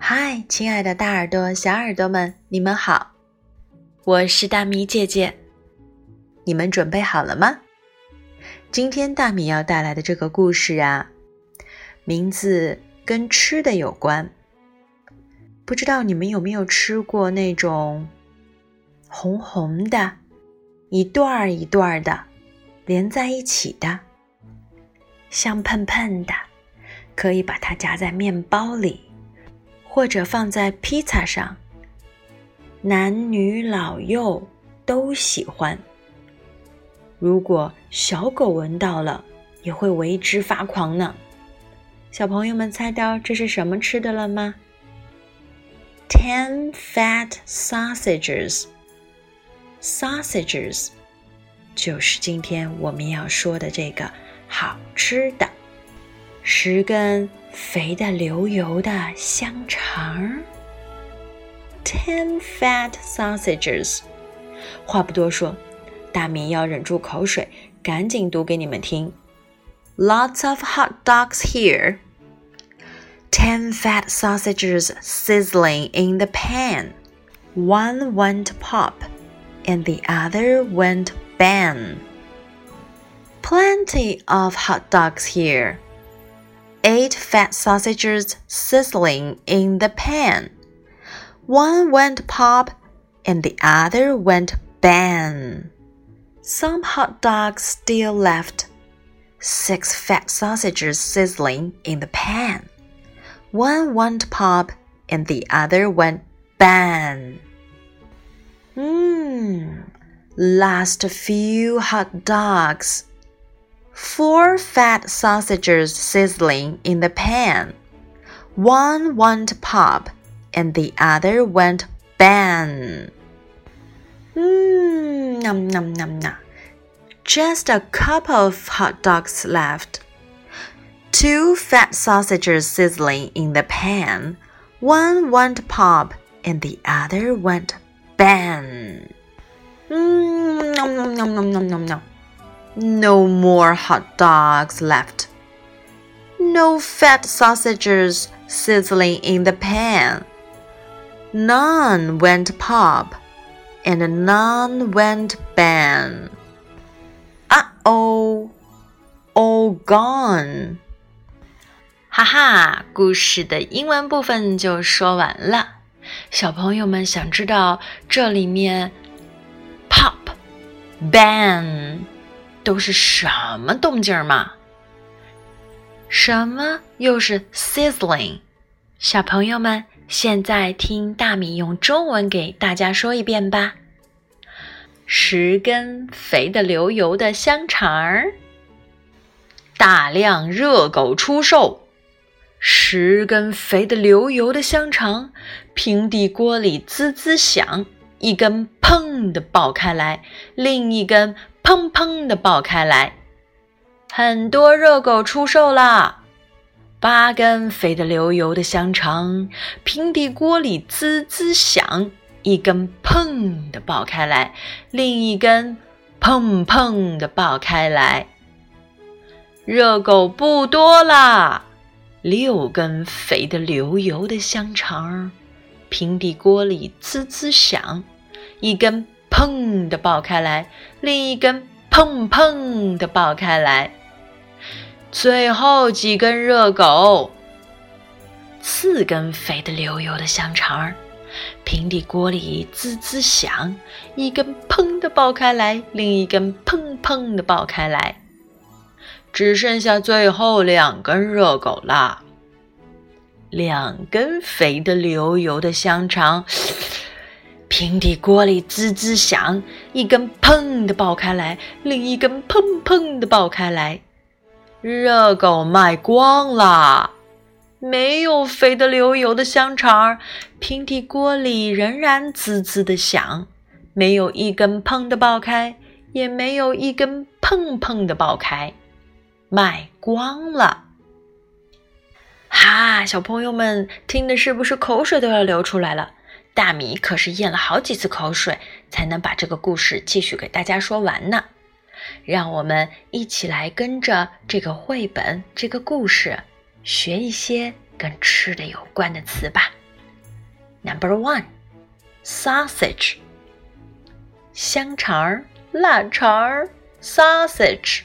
嗨，亲爱的大耳朵、小耳朵们，你们好！我是大米姐姐，你们准备好了吗？今天大米要带来的这个故事啊，名字跟吃的有关。不知道你们有没有吃过那种红红的、一段儿一段儿的连在一起的，香喷喷的，可以把它夹在面包里。或者放在披萨上，男女老幼都喜欢。如果小狗闻到了，也会为之发狂呢。小朋友们猜到这是什么吃的了吗？Ten fat sausages. Sausages 就是今天我们要说的这个好吃的。十根肥的流油的香肠，ten fat sausages。话不多说，大米要忍住口水，赶紧读给你们听。Lots of hot dogs here. Ten fat sausages sizzling in the pan. One went pop, and the other went bang. Plenty of hot dogs here eight fat sausages sizzling in the pan. One went pop and the other went bang. Some hot dogs still left. Six fat sausages sizzling in the pan. One went pop and the other went bang. Mmm, last few hot dogs four fat sausages sizzling in the pan. One went pop and the other went bang. Mmm, nom nom nom nom. Just a couple of hot dogs left. Two fat sausages sizzling in the pan. One went pop and the other went bang. Mmm, nom nom nom nom nom nom. No more hot dogs left. No fat sausages sizzling in the pan. None went pop, and none went bang. Uh oh, all gone. 哈哈，故事的英文部分就说完了。小朋友们想知道这里面 pop、bang。 都是什么动静吗？什么又是 sizzling？小朋友们，现在听大米用中文给大家说一遍吧。十根肥的流油的香肠儿，大量热狗出售。十根肥的流油的香肠，平底锅里滋滋响，一根砰的爆开来，另一根。砰砰的爆开来，很多热狗出售啦！八根肥得流油的香肠，平底锅里滋滋响，一根砰的爆开来，另一根砰砰的爆开来。热狗不多啦，六根肥得流油的香肠，平底锅里滋滋响，一根。砰的爆开来，另一根砰砰的爆开来，最后几根热狗，四根肥的流油的香肠，平底锅里滋滋响，一根砰的爆开来，另一根砰砰的爆开来，只剩下最后两根热狗啦，两根肥的流油的香肠。平底锅里滋滋响，一根砰的爆开来，另一根砰砰的爆开来。热狗卖光了，没有肥得流油的香肠。平底锅里仍然滋滋的响，没有一根砰的爆开，也没有一根砰砰的爆开，卖光了。哈，小朋友们听的是不是口水都要流出来了？大米可是咽了好几次口水，才能把这个故事继续给大家说完呢。让我们一起来跟着这个绘本、这个故事，学一些跟吃的有关的词吧。Number one, sausage. 香肠、腊肠，sausage。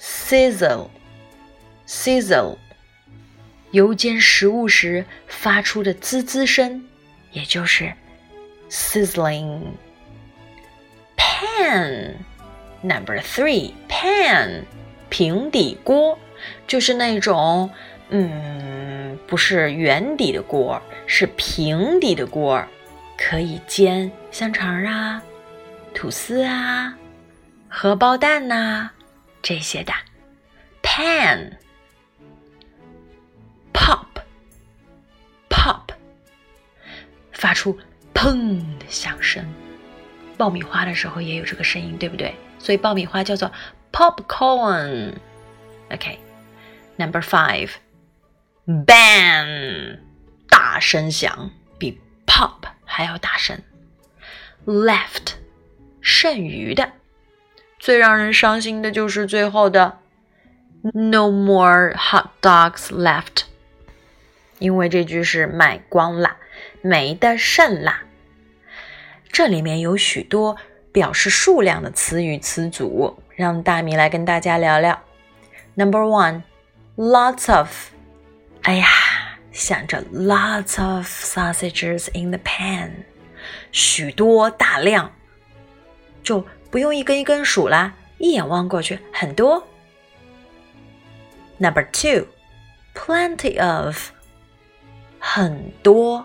Sizzle, sizzle，油煎食物时发出的滋滋声，也就是 sizzling。Pan, number three, pan，平底锅，就是那种，嗯，不是圆底的锅，是平底的锅。可以煎香肠啊、吐司啊、荷包蛋呐这些的。Pan 发出砰的响声。爆米花的时候也有这个声音，对不对？所以爆米花叫做 popcorn。OK，Number five bang 大声响，比 pop。还要大声。Left，剩余的。最让人伤心的就是最后的 No more hot dogs left，因为这句是卖光了，没得剩啦。这里面有许多表示数量的词语词组，让大米来跟大家聊聊。Number one，lots of。哎呀。想着 lots of sausages in the pan，许多大量，就不用一根一根数啦，一眼望过去很多。Number two, plenty of，很多，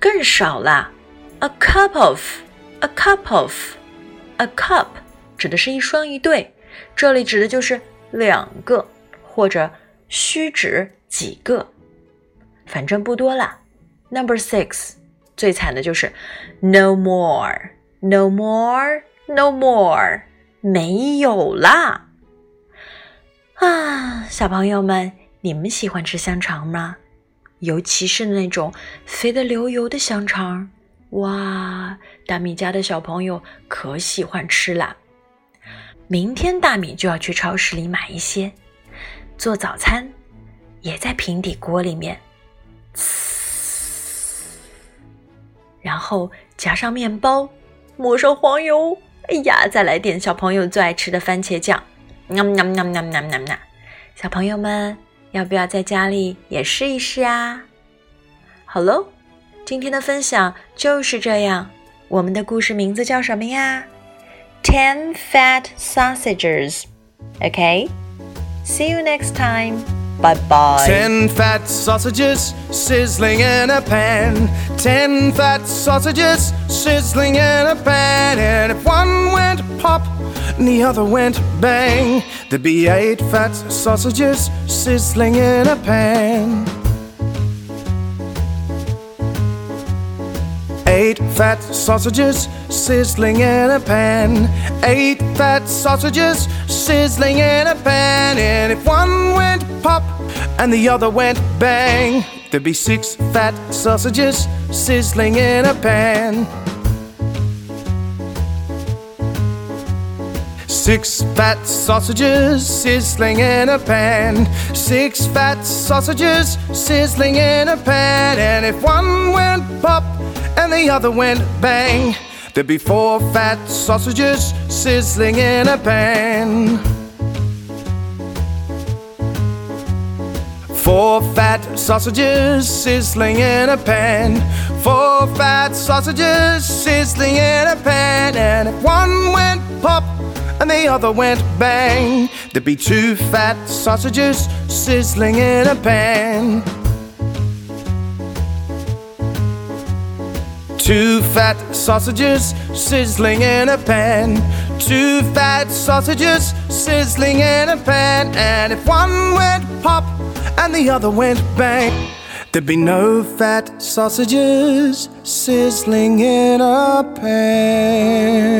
更少了，a cup of，a cup of，a cup 指的是一双一对，这里指的就是。两个，或者虚指几个，反正不多了。Number six，最惨的就是 no more，no more，no more，没有啦。啊，小朋友们，你们喜欢吃香肠吗？尤其是那种肥得流油的香肠，哇，大米家的小朋友可喜欢吃了。明天大米就要去超市里买一些，做早餐，也在平底锅里面，然后夹上面包，抹上黄油，哎呀，再来点小朋友最爱吃的番茄酱，喵喵喵喵喵喵喵！小朋友们要不要在家里也试一试啊？好喽，今天的分享就是这样，我们的故事名字叫什么呀？Ten fat Sausages。OK，See you next time. Bye bye. Ten fat sausages sizzling in a pan. Ten fat sausages sizzling in a pan. And if one went pop and the other went bang, there'd be eight fat sausages sizzling in a pan. Eight fat sausages sizzling in a pan. Eight fat sausages sizzling in a pan. And if one went pop and the other went bang, there'd be six fat sausages sizzling in a pan. Six fat sausages sizzling in a pan. Six fat sausages sizzling in a pan. And if one went pop and the other went bang. There'd be four fat sausages sizzling in a pan. Four fat sausages sizzling in a pan. Four fat sausages sizzling in a pan. And if one went pop and the other went bang, there'd be two fat sausages sizzling in a pan. Two fat sausages sizzling in a pan. Two fat sausages sizzling in a pan. And if one went pop and the other went bang, There'd be no fat sausages sizzling in a pan.